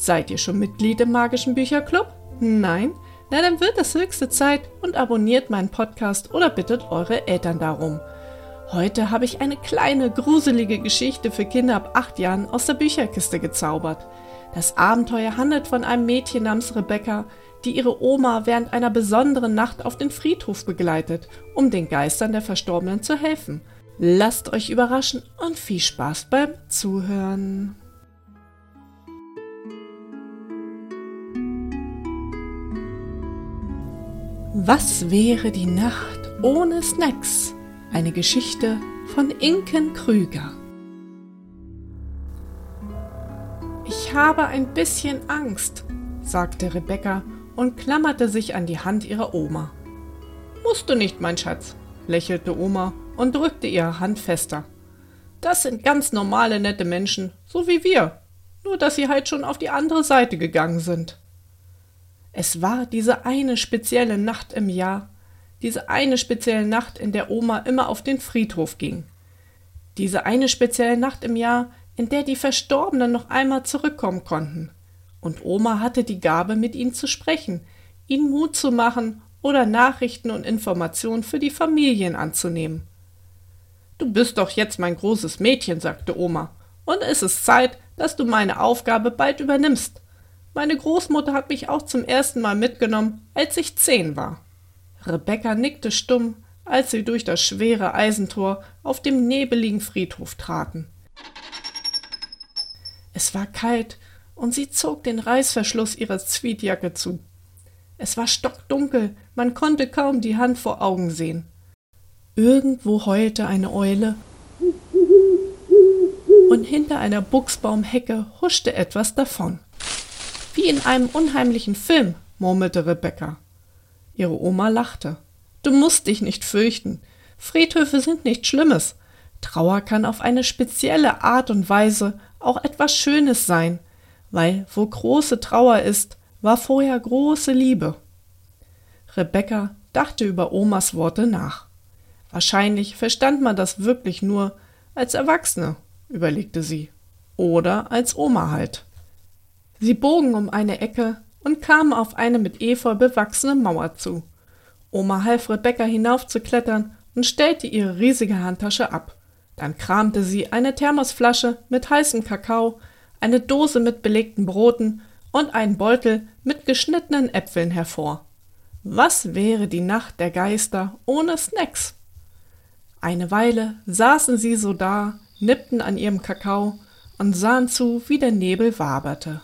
Seid ihr schon Mitglied im magischen Bücherclub? Nein? Na, dann wird es höchste Zeit und abonniert meinen Podcast oder bittet eure Eltern darum. Heute habe ich eine kleine, gruselige Geschichte für Kinder ab acht Jahren aus der Bücherkiste gezaubert. Das Abenteuer handelt von einem Mädchen namens Rebecca, die ihre Oma während einer besonderen Nacht auf den Friedhof begleitet, um den Geistern der Verstorbenen zu helfen. Lasst euch überraschen und viel Spaß beim Zuhören. Was wäre die Nacht ohne Snacks? Eine Geschichte von Inken Krüger. Ich habe ein bisschen Angst, sagte Rebecca und klammerte sich an die Hand ihrer Oma. Musst du nicht, mein Schatz, lächelte Oma und drückte ihre Hand fester. Das sind ganz normale, nette Menschen, so wie wir, nur dass sie halt schon auf die andere Seite gegangen sind. Es war diese eine spezielle Nacht im Jahr, diese eine spezielle Nacht, in der Oma immer auf den Friedhof ging. Diese eine spezielle Nacht im Jahr, in der die Verstorbenen noch einmal zurückkommen konnten. Und Oma hatte die Gabe, mit ihnen zu sprechen, ihnen Mut zu machen oder Nachrichten und Informationen für die Familien anzunehmen. Du bist doch jetzt mein großes Mädchen, sagte Oma, und es ist Zeit, dass du meine Aufgabe bald übernimmst. Meine Großmutter hat mich auch zum ersten Mal mitgenommen, als ich zehn war. Rebecca nickte stumm, als sie durch das schwere Eisentor auf dem nebeligen Friedhof traten. Es war kalt, und sie zog den Reißverschluss ihrer Zwietjacke zu. Es war stockdunkel, man konnte kaum die Hand vor Augen sehen. Irgendwo heulte eine Eule, und hinter einer Buchsbaumhecke huschte etwas davon. Wie in einem unheimlichen Film, murmelte Rebecca. Ihre Oma lachte. Du musst dich nicht fürchten. Friedhöfe sind nichts Schlimmes. Trauer kann auf eine spezielle Art und Weise auch etwas Schönes sein, weil wo große Trauer ist, war vorher große Liebe. Rebecca dachte über Omas Worte nach. Wahrscheinlich verstand man das wirklich nur als Erwachsene, überlegte sie. Oder als Oma halt. Sie bogen um eine Ecke und kamen auf eine mit Efeu bewachsene Mauer zu. Oma half Rebecca hinaufzuklettern und stellte ihre riesige Handtasche ab. Dann kramte sie eine Thermosflasche mit heißem Kakao, eine Dose mit belegten Broten und einen Beutel mit geschnittenen Äpfeln hervor. Was wäre die Nacht der Geister ohne Snacks? Eine Weile saßen sie so da, nippten an ihrem Kakao und sahen zu, wie der Nebel waberte.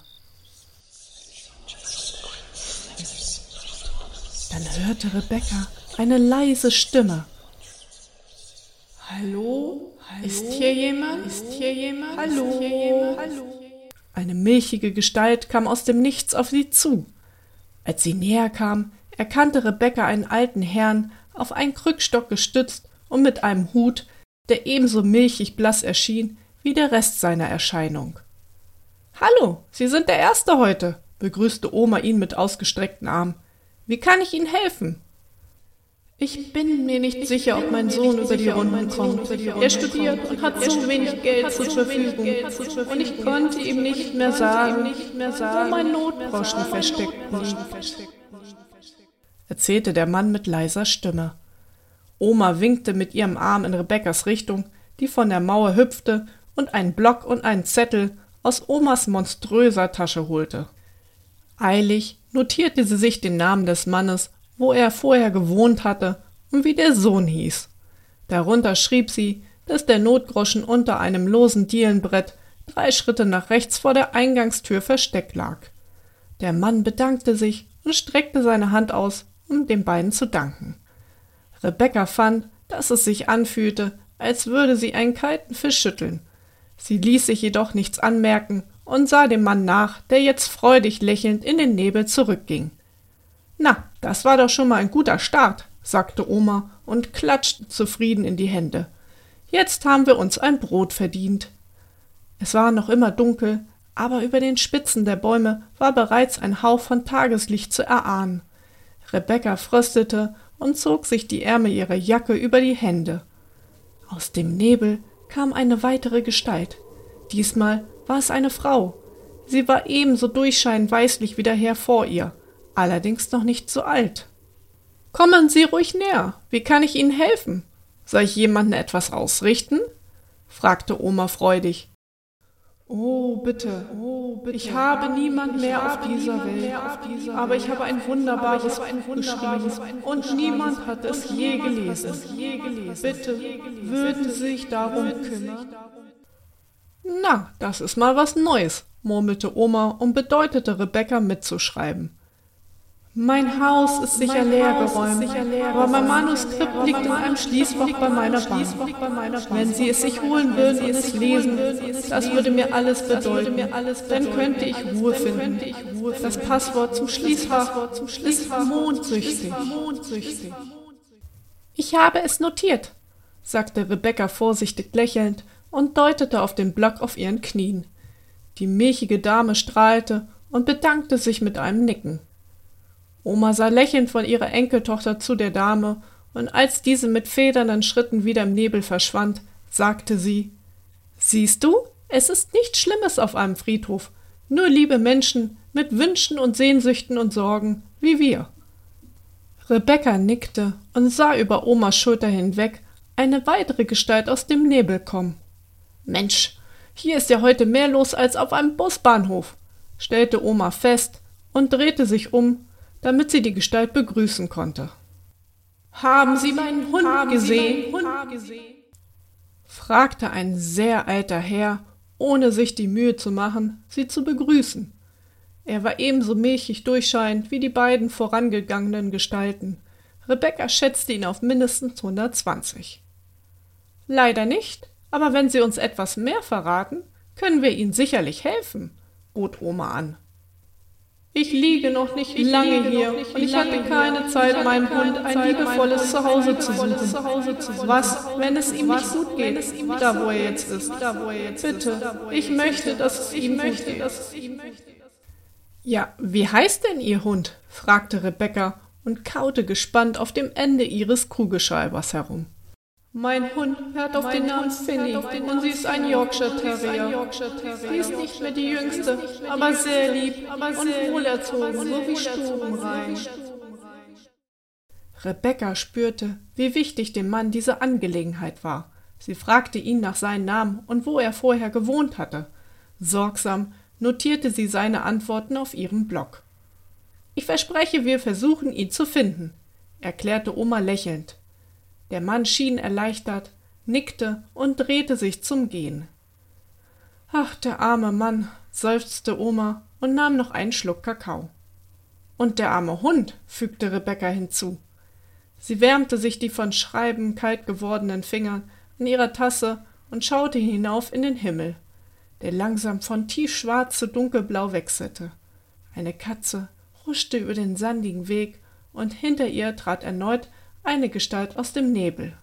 Dann hörte Rebecca eine leise Stimme. Hallo? Hallo? Ist hier jemand? Ist hier jemand? Hallo? Ist hier jemand? Hallo? Eine milchige Gestalt kam aus dem Nichts auf sie zu. Als sie näher kam, erkannte Rebecca einen alten Herrn, auf einen Krückstock gestützt und mit einem Hut, der ebenso milchig blass erschien wie der Rest seiner Erscheinung. Hallo, Sie sind der Erste heute, begrüßte Oma ihn mit ausgestreckten Armen. Wie kann ich Ihnen helfen? Ich bin mir nicht sicher, ob mein Sohn über die Runden kommt. Er studiert und hat so wenig Geld zur Verfügung. Und ich konnte ihm nicht mehr sagen, wo mein Notgroschen versteckt liegt. Erzählte der Mann mit leiser Stimme. Oma winkte mit ihrem Arm in Rebekkas Richtung, die von der Mauer hüpfte und einen Block und einen Zettel aus Omas monströser Tasche holte. Eilig notierte sie sich den Namen des Mannes, wo er vorher gewohnt hatte und wie der Sohn hieß. Darunter schrieb sie, dass der Notgroschen unter einem losen Dielenbrett drei Schritte nach rechts vor der Eingangstür versteckt lag. Der Mann bedankte sich und streckte seine Hand aus, um den beiden zu danken. Rebecca fand, dass es sich anfühlte, als würde sie einen kalten Fisch schütteln. Sie ließ sich jedoch nichts anmerken und sah dem Mann nach, der jetzt freudig lächelnd in den Nebel zurückging. Na, das war doch schon mal ein guter Start, sagte Oma und klatschte zufrieden in die Hände. Jetzt haben wir uns ein Brot verdient. Es war noch immer dunkel, aber über den Spitzen der Bäume war bereits ein Hauch von Tageslicht zu erahnen. Rebecca fröstete und zog sich die Ärmel ihrer Jacke über die Hände. Aus dem Nebel kam eine weitere Gestalt. Diesmal war es eine Frau. Sie war ebenso durchscheinend weißlich wie der Herr vor ihr, allerdings noch nicht so alt. Kommen Sie ruhig näher. Wie kann ich Ihnen helfen? Soll ich jemanden etwas ausrichten? fragte Oma freudig. Oh, bitte. Oh, bitte. Ich habe niemand mehr auf dieser Welt. Aber ich habe ein wunderbares Buch geschrieben und niemand hat es je gelesen. Bitte, würden Sie sich darum kümmern? Na, das ist mal was Neues, murmelte Oma und bedeutete Rebecca mitzuschreiben. Mein Haus ist sicher leer geräumt, aber mein Manuskript liegt in einem Schließfach bei meiner Bank. Wenn Sie es sich holen würden und es lesen, das würde mir alles bedeuten. Dann könnte ich Ruhe finden. Das Passwort zum Schließfach ist mondsüchtig. Ich habe es notiert, sagte Rebecca vorsichtig lächelnd und deutete auf den Block auf ihren Knien. Die milchige Dame strahlte und bedankte sich mit einem Nicken. Oma sah lächelnd von ihrer Enkeltochter zu der Dame, und als diese mit federnden Schritten wieder im Nebel verschwand, sagte sie Siehst du, es ist nichts Schlimmes auf einem Friedhof, nur liebe Menschen mit Wünschen und Sehnsüchten und Sorgen wie wir. Rebecca nickte und sah über Omas Schulter hinweg eine weitere Gestalt aus dem Nebel kommen. Mensch, hier ist ja heute mehr los als auf einem Busbahnhof, stellte Oma fest und drehte sich um, damit sie die Gestalt begrüßen konnte. Haben Sie meinen Hund Haben gesehen? Hund gesehen? fragte ein sehr alter Herr, ohne sich die Mühe zu machen, sie zu begrüßen. Er war ebenso milchig durchscheinend wie die beiden vorangegangenen Gestalten. Rebecca schätzte ihn auf mindestens 120. Leider nicht, aber wenn Sie uns etwas mehr verraten, können wir Ihnen sicherlich helfen, bot Oma an. Ich liege noch nicht ich lange hier und ich hatte keine Zeit, meinem Hund ein liebevolles Zuhause zu suchen. Was, wenn es ihm nicht gut geht, da wo er jetzt ist? Bitte, ich möchte, dass es ihm gut geht. Ja, wie heißt denn Ihr Hund? fragte Rebecca und kaute gespannt auf dem Ende ihres Kugelschreibers herum. Mein Hund hört auf den Namen Finny und sie ist ein Yorkshire Terrier. Sie ist nicht mehr die jüngste, aber sehr lieb und wohlerzogen, so wie stubenrein. Rebecca spürte, wie wichtig dem Mann diese Angelegenheit war. Sie fragte ihn nach seinem Namen und wo er vorher gewohnt hatte. Sorgsam notierte sie seine Antworten auf ihrem Block. Ich verspreche, wir versuchen, ihn zu finden, erklärte Oma lächelnd. Der Mann schien erleichtert, nickte und drehte sich zum Gehen. Ach, der arme Mann, seufzte Oma und nahm noch einen Schluck Kakao. Und der arme Hund, fügte Rebecca hinzu. Sie wärmte sich die von Schreiben kalt gewordenen Finger an ihrer Tasse und schaute hinauf in den Himmel, der langsam von tiefschwarz zu dunkelblau wechselte. Eine Katze huschte über den sandigen Weg, und hinter ihr trat erneut eine Gestalt aus dem Nebel.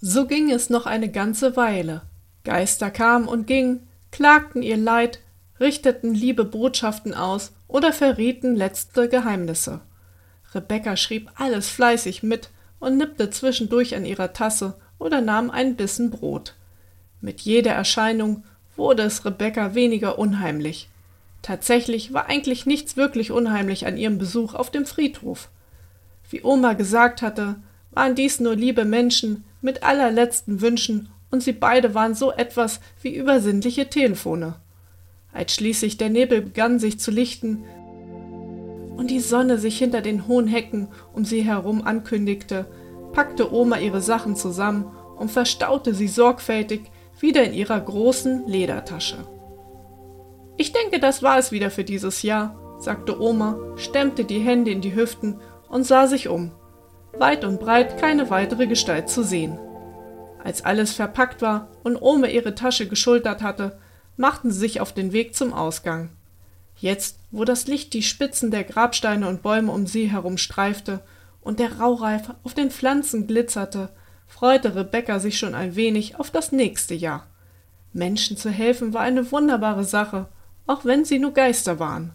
So ging es noch eine ganze Weile. Geister kamen und gingen, klagten ihr Leid, richteten liebe Botschaften aus oder verrieten letzte Geheimnisse. Rebecca schrieb alles fleißig mit und nippte zwischendurch an ihrer Tasse oder nahm einen Bissen Brot. Mit jeder Erscheinung wurde es Rebecca weniger unheimlich. Tatsächlich war eigentlich nichts wirklich unheimlich an ihrem Besuch auf dem Friedhof. Wie Oma gesagt hatte, waren dies nur liebe Menschen mit allerletzten Wünschen und sie beide waren so etwas wie übersinnliche Telefone. Als schließlich der Nebel begann sich zu lichten und die Sonne sich hinter den hohen Hecken um sie herum ankündigte, packte Oma ihre Sachen zusammen und verstaute sie sorgfältig wieder in ihrer großen Ledertasche. Ich denke, das war es wieder für dieses Jahr, sagte Oma, stemmte die Hände in die Hüften und sah sich um. Weit und breit keine weitere Gestalt zu sehen. Als alles verpackt war und Ome ihre Tasche geschultert hatte, machten sie sich auf den Weg zum Ausgang. Jetzt, wo das Licht die Spitzen der Grabsteine und Bäume um sie herum streifte und der Raureif auf den Pflanzen glitzerte, freute Rebecca sich schon ein wenig auf das nächste Jahr. Menschen zu helfen war eine wunderbare Sache, auch wenn sie nur Geister waren.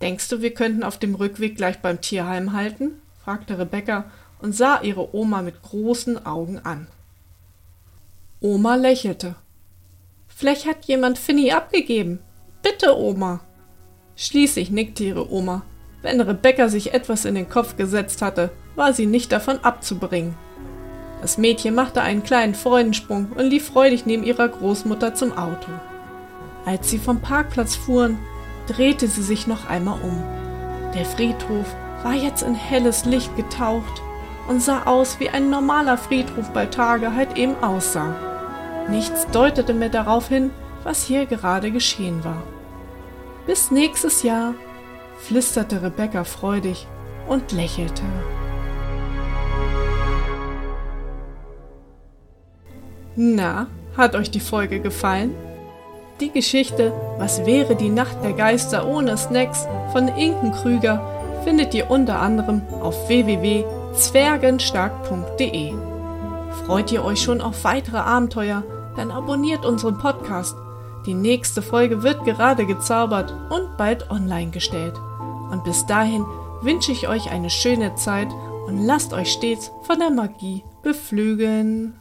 Denkst du, wir könnten auf dem Rückweg gleich beim Tierheim halten? fragte Rebecca und sah ihre Oma mit großen Augen an. Oma lächelte. Vielleicht hat jemand Finny abgegeben. Bitte, Oma. Schließlich nickte ihre Oma. Wenn Rebecca sich etwas in den Kopf gesetzt hatte, war sie nicht davon abzubringen. Das Mädchen machte einen kleinen Freudensprung und lief freudig neben ihrer Großmutter zum Auto. Als sie vom Parkplatz fuhren, drehte sie sich noch einmal um. Der Friedhof war jetzt in helles Licht getaucht und sah aus, wie ein normaler Friedhof bei Tage halt eben aussah. Nichts deutete mehr darauf hin, was hier gerade geschehen war. Bis nächstes Jahr, flüsterte Rebecca freudig und lächelte. Na, hat euch die Folge gefallen? Die Geschichte Was wäre die Nacht der Geister ohne Snacks von Inken Krüger findet ihr unter anderem auf www.zwergenstark.de. Freut ihr euch schon auf weitere Abenteuer? Dann abonniert unseren Podcast. Die nächste Folge wird gerade gezaubert und bald online gestellt. Und bis dahin wünsche ich euch eine schöne Zeit und lasst euch stets von der Magie beflügeln.